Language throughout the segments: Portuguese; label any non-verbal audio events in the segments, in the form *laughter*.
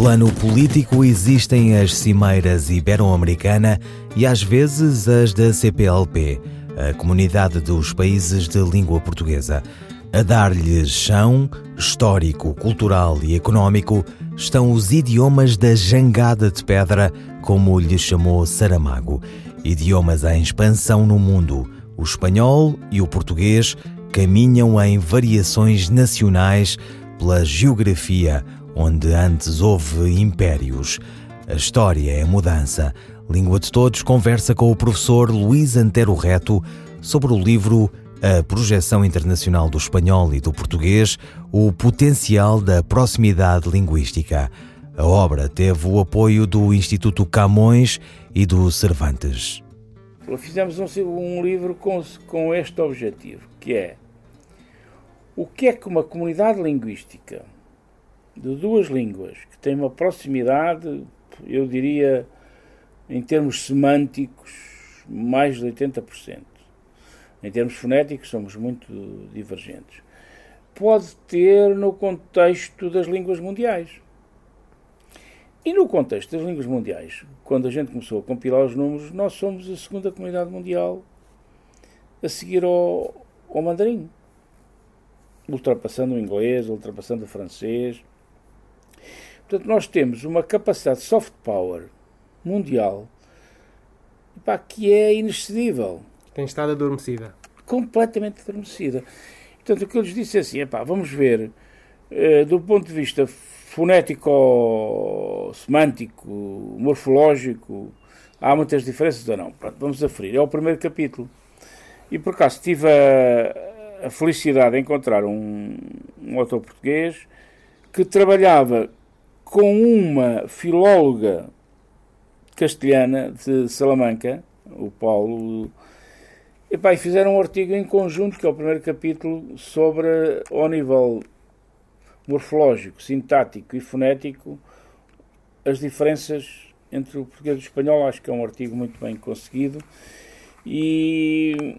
Plano político existem as cimeiras ibero-americana e às vezes as da CPLP, a Comunidade dos Países de Língua Portuguesa. A dar-lhes chão histórico, cultural e económico estão os idiomas da jangada de pedra, como lhe chamou Saramago. Idiomas em expansão no mundo. O espanhol e o português caminham em variações nacionais pela geografia, onde antes houve impérios. A história é mudança. Língua de Todos conversa com o professor Luís Antero Reto sobre o livro A Projeção Internacional do Espanhol e do Português, o potencial da proximidade linguística. A obra teve o apoio do Instituto Camões e do Cervantes. Fizemos um, um livro com, com este objetivo, que é o que é que uma comunidade linguística de duas línguas que tem uma proximidade, eu diria, em termos semânticos, mais de 80%. Em termos fonéticos, somos muito divergentes. Pode ter no contexto das línguas mundiais. E no contexto das línguas mundiais, quando a gente começou a compilar os números, nós somos a segunda comunidade mundial a seguir ao, ao mandarim, ultrapassando o inglês, ultrapassando o francês. Portanto, nós temos uma capacidade de soft power mundial epá, que é inexcedível. Tem estado adormecida. Completamente adormecida. Portanto, o que eu lhes disse é assim: epá, vamos ver, eh, do ponto de vista fonético, semântico, morfológico, há muitas diferenças ou não? Pronto, vamos aferir. É o primeiro capítulo. E por acaso tive a, a felicidade de encontrar um, um autor português que trabalhava com uma filóloga castelhana de Salamanca, o Paulo, e, pá, fizeram um artigo em conjunto, que é o primeiro capítulo, sobre, ao nível morfológico, sintático e fonético, as diferenças entre o português e o espanhol. Acho que é um artigo muito bem conseguido. E,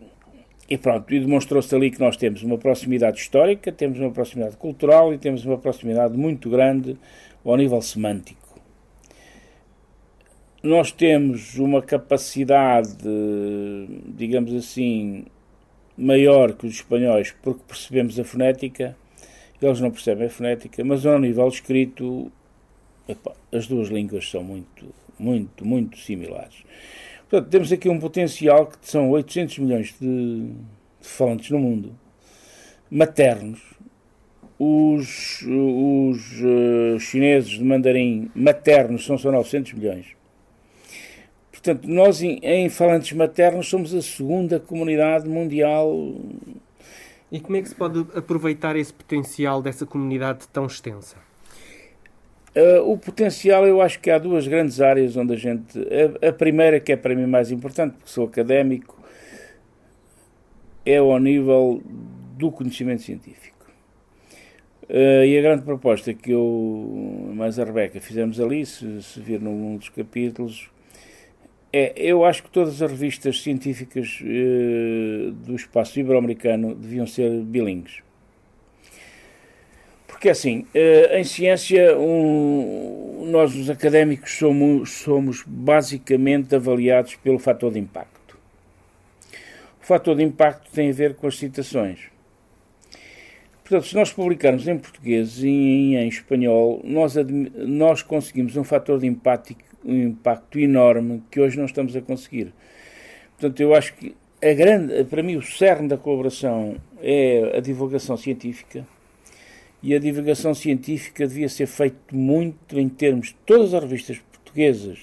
e pronto, e demonstrou-se ali que nós temos uma proximidade histórica, temos uma proximidade cultural e temos uma proximidade muito grande ao nível semântico. Nós temos uma capacidade, digamos assim, maior que os espanhóis porque percebemos a fonética, eles não percebem a fonética, mas ao nível escrito, epá, as duas línguas são muito, muito, muito similares. Portanto, temos aqui um potencial que são 800 milhões de, de falantes no mundo, maternos, os, os uh, chineses de mandarim maternos são só 900 milhões. Portanto, nós em, em, falantes maternos somos a segunda comunidade mundial. E como é que se pode aproveitar esse potencial dessa comunidade tão extensa? Uh, o potencial, eu acho que há duas grandes áreas onde a gente. A, a, primeira, que é para mim mais importante, porque sou académico, é ao nível do conhecimento científico. Uh, e a grande proposta que eu, mais a Rebeca, fizemos ali, se, se vir num dos capítulos, é, eu acho que todas as revistas científicas uh, do espaço ibero-americano deviam ser bilíngues. Porque assim, uh, em ciência, um, nós os académicos somos, somos basicamente avaliados pelo fator de impacto. O fator de impacto tem a ver com as citações. Portanto, se nós publicarmos em português e em, em espanhol, nós, nós conseguimos um fator de impacto, um impacto enorme que hoje não estamos a conseguir. Portanto, eu acho que a grande, para mim, o cerne da colaboração é a divulgação científica e a divulgação científica devia ser feita muito em termos de todas as revistas portuguesas,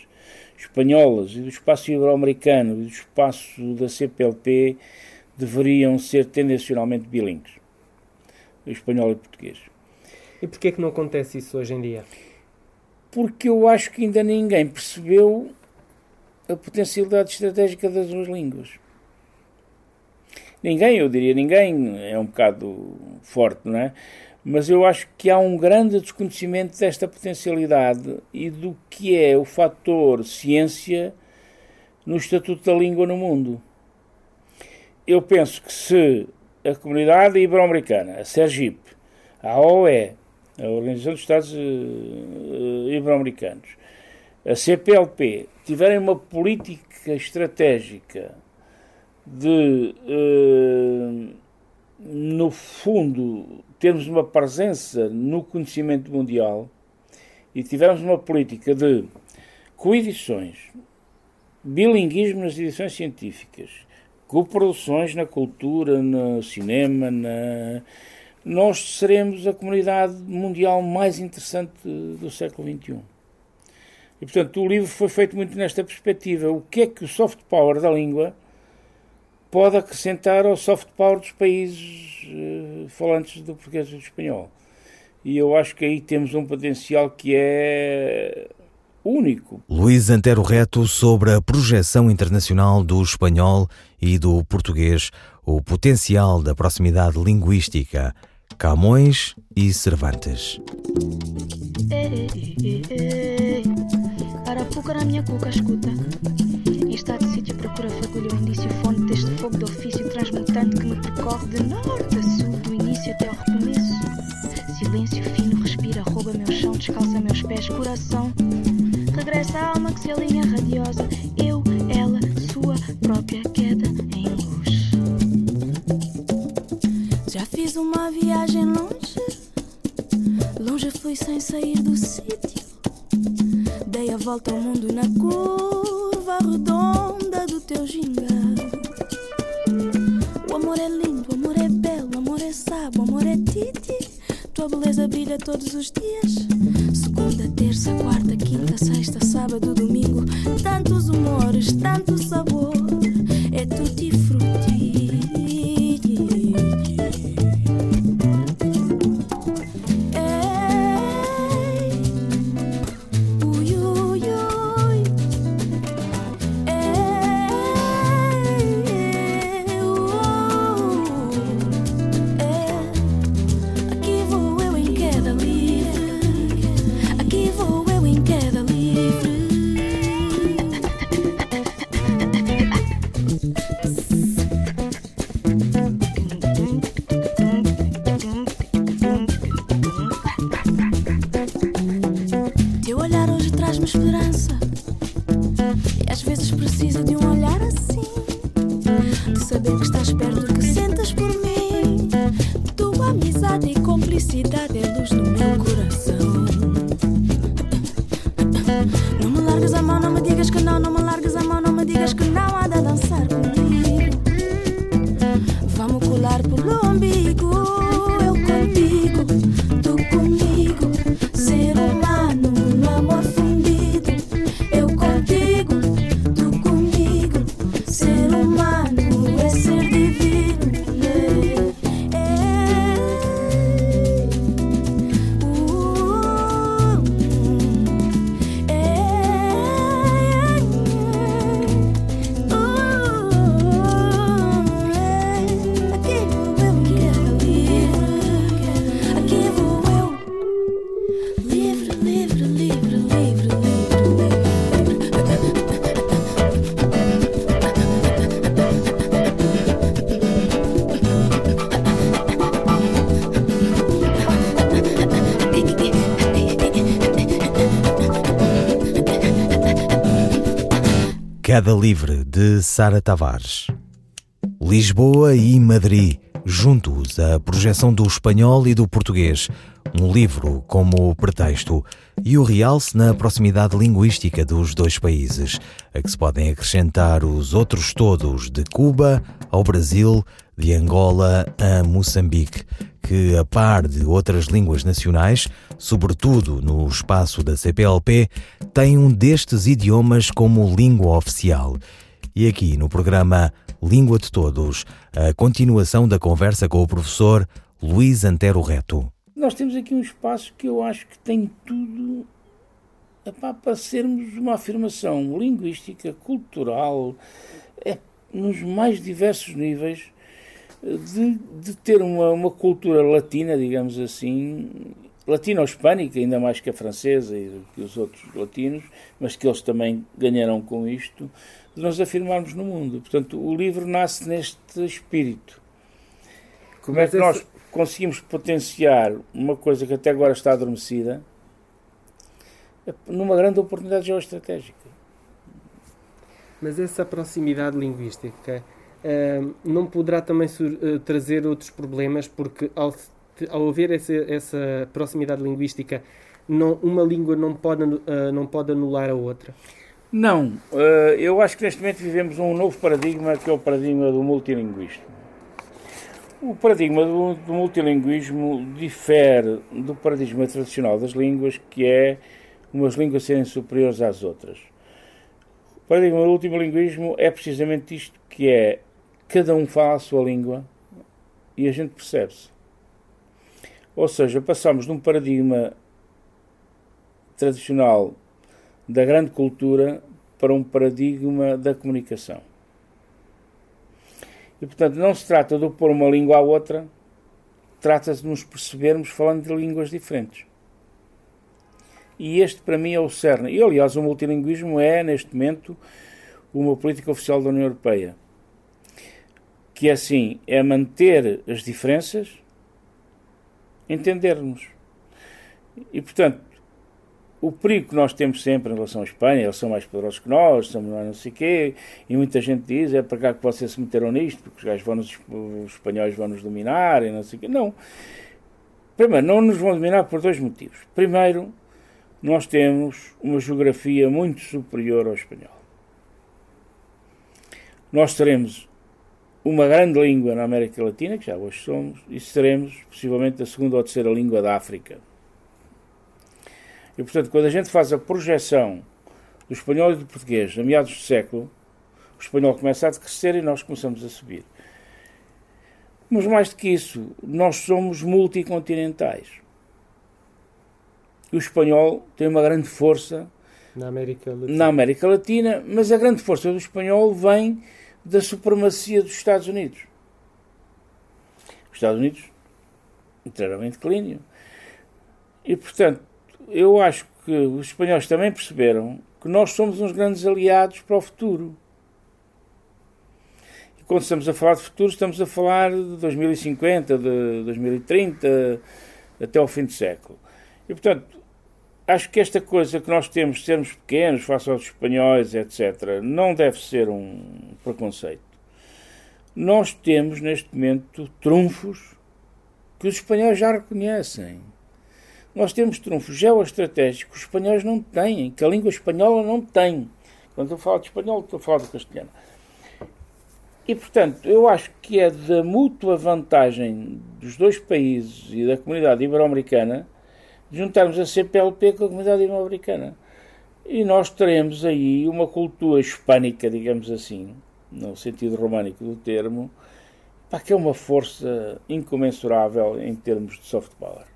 espanholas e do espaço ibero-americano e do espaço da CPLP deveriam ser tendencionalmente bilíngues espanhol e português. E porquê é que não acontece isso hoje em dia? Porque eu acho que ainda ninguém percebeu a potencialidade estratégica das duas línguas. Ninguém, eu diria ninguém, é um bocado forte, não é? Mas eu acho que há um grande desconhecimento desta potencialidade e do que é o fator ciência no Estatuto da Língua no mundo. Eu penso que se a comunidade ibero-americana, a SERGIP, a OE, a Organização dos Estados uh, Ibero-Americanos, a CPLP, tiverem uma política estratégica de, uh, no fundo, termos uma presença no conhecimento mundial e tivermos uma política de coedições, bilinguismo nas edições científicas, coproduções na cultura, no cinema, na... nós seremos a comunidade mundial mais interessante do século XXI. E, portanto, o livro foi feito muito nesta perspectiva. O que é que o soft power da língua pode acrescentar ao soft power dos países uh, falantes do português e do espanhol? E eu acho que aí temos um potencial que é único. Luís Antero Reto sobre a projeção internacional do espanhol e do português, o potencial da proximidade linguística, Camões e Cervantes. Ei, ei, ei, Arapuca na minha cuca, escuta. Em estado de sítio procura fagulha o indício fonte deste fogo de ofício transmutante que me percorre de norte a sul, do início até ao recomeço. Silêncio fino respira, rouba meu chão, descalça meus pés, coração amor é lindo, amor é belo, amor é sábio, amor é titi. Tua beleza brilha todos os dias. Segunda, terça, quarta, quinta, sexta, sábado, domingo. Tantos humores, tanto sabor. Queda Livre de Sara Tavares. Lisboa e Madrid, juntos a projeção do espanhol e do português, um livro como pretexto. E o realce na proximidade linguística dos dois países, a que se podem acrescentar os outros todos de Cuba ao Brasil, de Angola a Moçambique, que, a par de outras línguas nacionais, sobretudo no espaço da CPLP, tem um destes idiomas como língua oficial. E aqui no programa Língua de Todos, a continuação da conversa com o professor Luís Antero Reto. Nós temos aqui um espaço que eu acho que tem tudo para sermos uma afirmação linguística, cultural, é, nos mais diversos níveis, de, de ter uma, uma cultura latina, digamos assim, latino-hispânica, ainda mais que a francesa e que os outros latinos, mas que eles também ganharam com isto, de nos afirmarmos no mundo. Portanto, o livro nasce neste espírito. Como é que nós conseguimos potenciar uma coisa que até agora está adormecida numa grande oportunidade geoestratégica? Mas essa proximidade linguística não poderá também uh, trazer outros problemas, porque ao, ao haver essa, essa proximidade linguística, não, uma língua não pode, uh, não pode anular a outra? Não. eu acho que neste momento vivemos um novo paradigma, que é o paradigma do multilinguismo. O paradigma do, do multilinguismo difere do paradigma tradicional das línguas, que é umas línguas serem superiores às outras. O paradigma do multilinguismo é precisamente isto que é cada um fala a sua língua e a gente percebe-se. Ou seja, passamos de um paradigma tradicional da grande cultura para um paradigma da comunicação. E, portanto, não se trata de opor uma língua à outra, trata-se de nos percebermos falando de línguas diferentes. E este, para mim, é o cerne. E, aliás, o multilinguismo é, neste momento, uma política oficial da União Europeia que é assim, é manter as diferenças, entendermos. E, portanto, o perigo que nós temos sempre em relação à Espanha, eles são mais poderosos que nós, somos não sei quê, e muita gente diz, é para cá que vocês se meteram nisto, porque os, gajos vão nos, os espanhóis vão nos dominar, e não sei quê. Não. Primeiro, não nos vão dominar por dois motivos. Primeiro, nós temos uma geografia muito superior ao espanhol. Nós teremos uma grande língua na América Latina, que já hoje somos, e seremos possivelmente a segunda ou terceira língua da África. E portanto, quando a gente faz a projeção do espanhol e do português a meados do século, o espanhol começa a decrescer e nós começamos a subir. Mas mais do que isso, nós somos multicontinentais. O espanhol tem uma grande força na América Latina, na América Latina mas a grande força do espanhol vem da supremacia dos Estados Unidos. Os Estados Unidos entraram em declínio. E, portanto, eu acho que os espanhóis também perceberam que nós somos uns grandes aliados para o futuro. E quando estamos a falar de futuro, estamos a falar de 2050, de 2030, até ao fim do século. E, portanto, acho que esta coisa que nós temos de sermos pequenos face aos espanhóis, etc., não deve ser um preconceito. Nós temos, neste momento, trunfos que os espanhóis já reconhecem. Nós temos trunfos geoestratégicos que os espanhóis não têm, que a língua espanhola não tem. Quando eu falo de espanhol, estou a falar do castelhano. E, portanto, eu acho que é da mútua vantagem dos dois países e da comunidade ibero-americana juntarmos a CPLP com a comunidade ibero-americana. E nós teremos aí uma cultura hispânica, digamos assim, no sentido românico do termo, para que é uma força incomensurável em termos de soft power.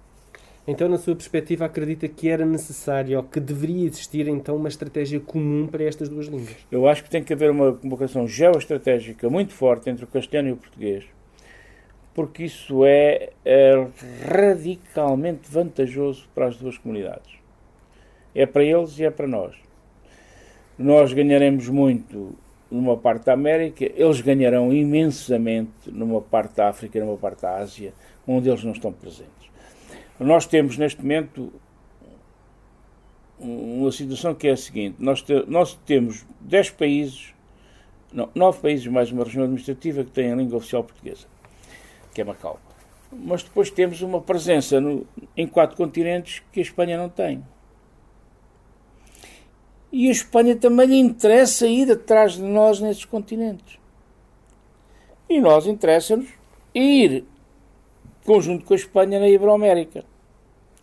Então, na sua perspectiva, acredita que era necessário ou que deveria existir então uma estratégia comum para estas duas línguas? Eu acho que tem que haver uma convocação geoestratégica muito forte entre o castelhano e o português, porque isso é, é radicalmente vantajoso para as duas comunidades. É para eles e é para nós. Nós ganharemos muito numa parte da América, eles ganharão imensamente numa parte da África numa parte da Ásia, onde eles não estão presentes. Nós temos neste momento uma situação que é a seguinte: nós, te, nós temos 10 países, não, 9 países mais uma região administrativa que têm a língua oficial portuguesa que é Macau. Mas depois temos uma presença no, em quatro continentes que a Espanha não tem. E a Espanha também lhe interessa ir atrás de nós nesses continentes. E nós interessa-nos ir conjunto com a Espanha na Iberoamérica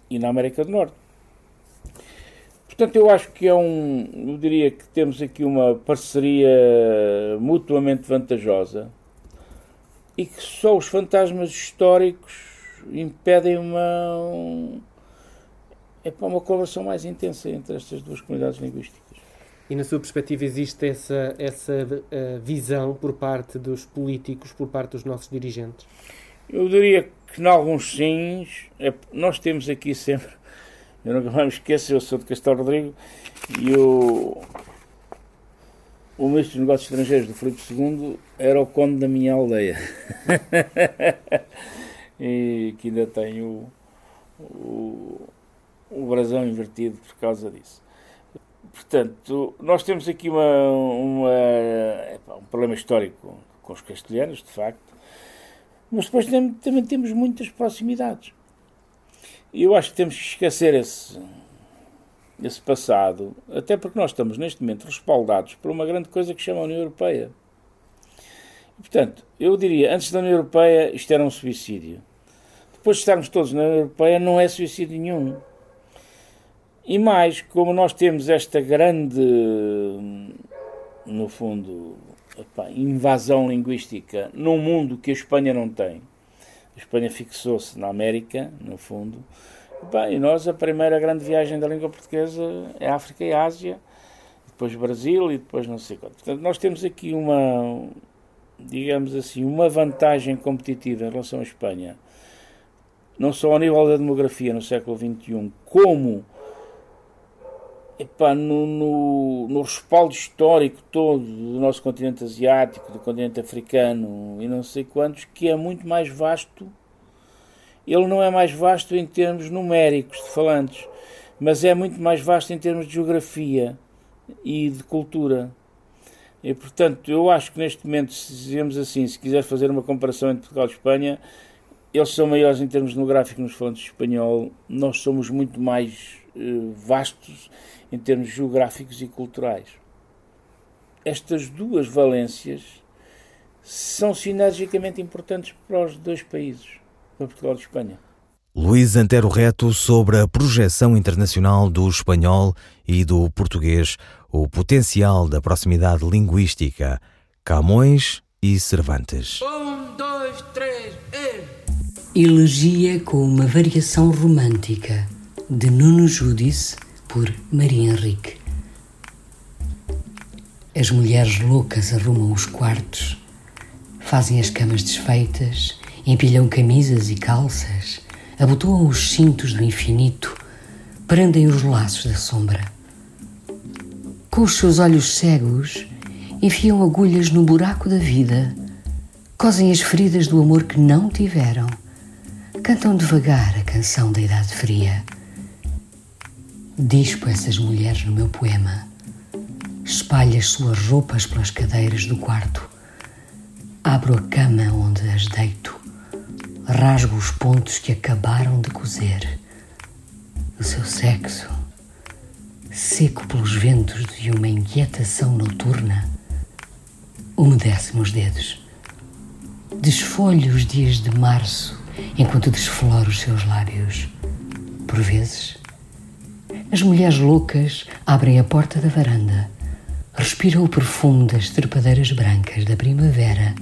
e na América do Norte. Portanto, eu acho que é um. Eu diria que temos aqui uma parceria mutuamente vantajosa e que só os fantasmas históricos impedem uma, é para uma colaboração mais intensa entre estas duas comunidades linguísticas. E na sua perspectiva existe essa, essa uh, visão por parte dos políticos, por parte dos nossos dirigentes? Eu diria que, em alguns sims, é, nós temos aqui sempre, *laughs* eu nunca mais me esqueço, eu sou de Castelo Rodrigo e o, o ministro dos Negócios Estrangeiros do Filipe II era o conde da minha aldeia. *laughs* e que ainda tem o, o, o brasão invertido por causa disso. Portanto, nós temos aqui uma, uma, um problema histórico com os castelhanos, de facto, mas depois também, também temos muitas proximidades. E eu acho que temos que esquecer esse, esse passado, até porque nós estamos neste momento respaldados por uma grande coisa que chama a União Europeia. E, portanto, eu diria, antes da União Europeia, isto era um suicídio. Depois de estarmos todos na União Europeia, não é suicídio nenhum. E mais, como nós temos esta grande, no fundo, invasão linguística num mundo que a Espanha não tem. A Espanha fixou-se na América, no fundo. E nós, a primeira grande viagem da língua portuguesa é África e Ásia, depois Brasil e depois não sei quanto. Portanto, nós temos aqui uma, digamos assim, uma vantagem competitiva em relação à Espanha, não só ao nível da demografia no século XXI, como epá, no, no, no, respaldo histórico todo do nosso continente asiático, do continente africano e não sei quantos, que é muito mais vasto. Ele não é mais vasto em termos numéricos de falantes, mas é muito mais vasto em termos de geografia e de cultura. E, portanto, eu acho que neste momento, se dizemos assim, se quiser fazer uma comparação entre Portugal e Espanha, eles são maiores em termos demográficos nos falantes espanhol, nós somos muito mais uh, vastos em termos geográficos e culturais. Estas duas valências são sinergicamente importantes para os dois países, para Portugal e Espanha. Luís Antero Reto sobre a projeção internacional do espanhol e do português, o potencial da proximidade linguística, Camões e Cervantes. Um, dois, três, e... Elegia com uma variação romântica, de Nuno Judice por Maria Henrique. As mulheres loucas arrumam os quartos, fazem as camas desfeitas, empilham camisas e calças, abotoam os cintos do infinito, prendem os laços da sombra. Com os seus olhos cegos, enfiam agulhas no buraco da vida, cosem as feridas do amor que não tiveram, cantam devagar a canção da idade fria Dispo essas mulheres no meu poema. Espalho as suas roupas pelas cadeiras do quarto. Abro a cama onde as deito. Rasgo os pontos que acabaram de cozer. O seu sexo, seco pelos ventos de uma inquietação noturna, umedece-me os dedos. Desfolho os dias de março enquanto desfloro os seus lábios. Por vezes, as mulheres loucas abrem a porta da varanda, respiram o perfume das trepadeiras brancas da primavera,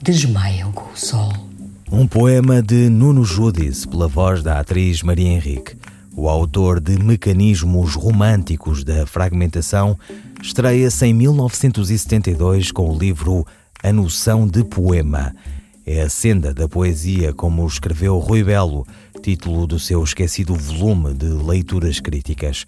desmaiam com o sol. Um poema de Nuno Judice, pela voz da atriz Maria Henrique. O autor de Mecanismos Românticos da Fragmentação estreia-se em 1972 com o livro A Noção de Poema. É a senda da poesia, como escreveu Rui Belo, título do seu esquecido volume de leituras críticas.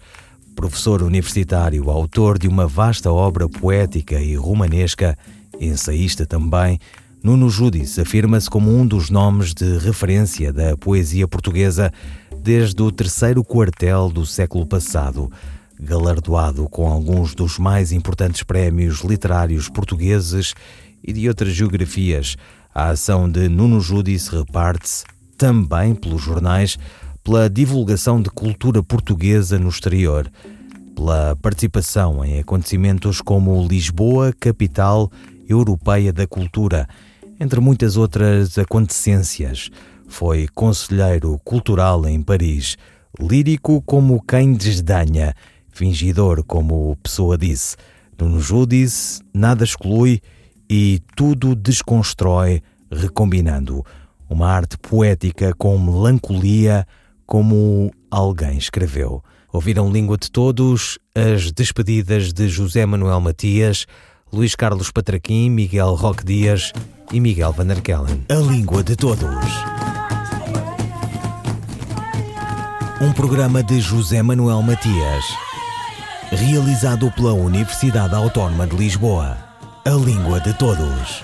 Professor universitário, autor de uma vasta obra poética e romanesca, ensaísta também, Nuno Judice afirma-se como um dos nomes de referência da poesia portuguesa desde o terceiro quartel do século passado, galardoado com alguns dos mais importantes prémios literários portugueses e de outras geografias, a ação de Nuno Judice reparte-se também pelos jornais, pela divulgação de cultura portuguesa no exterior, pela participação em acontecimentos como Lisboa, capital europeia da cultura, entre muitas outras acontecências. Foi conselheiro cultural em Paris, lírico como quem desdenha, fingidor como Pessoa disse. Nuno Judice nada exclui e tudo desconstrói, recombinando. Uma arte poética com melancolia, como alguém escreveu. Ouviram Língua de Todos, as despedidas de José Manuel Matias, Luís Carlos Patraquim, Miguel Roque Dias e Miguel Van der Kellen. A Língua de Todos. Um programa de José Manuel Matias, realizado pela Universidade Autónoma de Lisboa. A Língua de Todos.